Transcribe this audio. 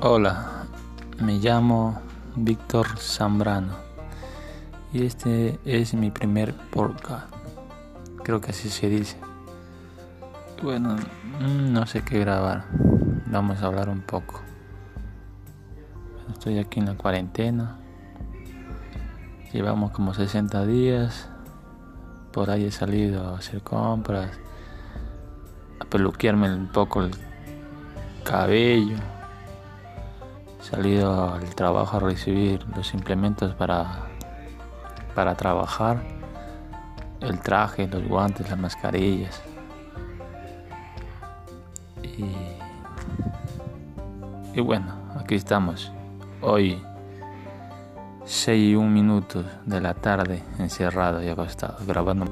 Hola, me llamo Víctor Zambrano y este es mi primer podcast. Creo que así se dice. Bueno, no sé qué grabar. Vamos a hablar un poco. Estoy aquí en la cuarentena. Llevamos como 60 días. Por ahí he salido a hacer compras, a peluquearme un poco el cabello salido al trabajo a recibir los implementos para, para trabajar, el traje, los guantes, las mascarillas. Y, y bueno, aquí estamos. Hoy 6 y un minutos de la tarde encerrado y acostado grabando.